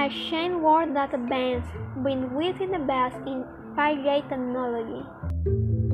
A shame word that bans been within the best in Fargate technology.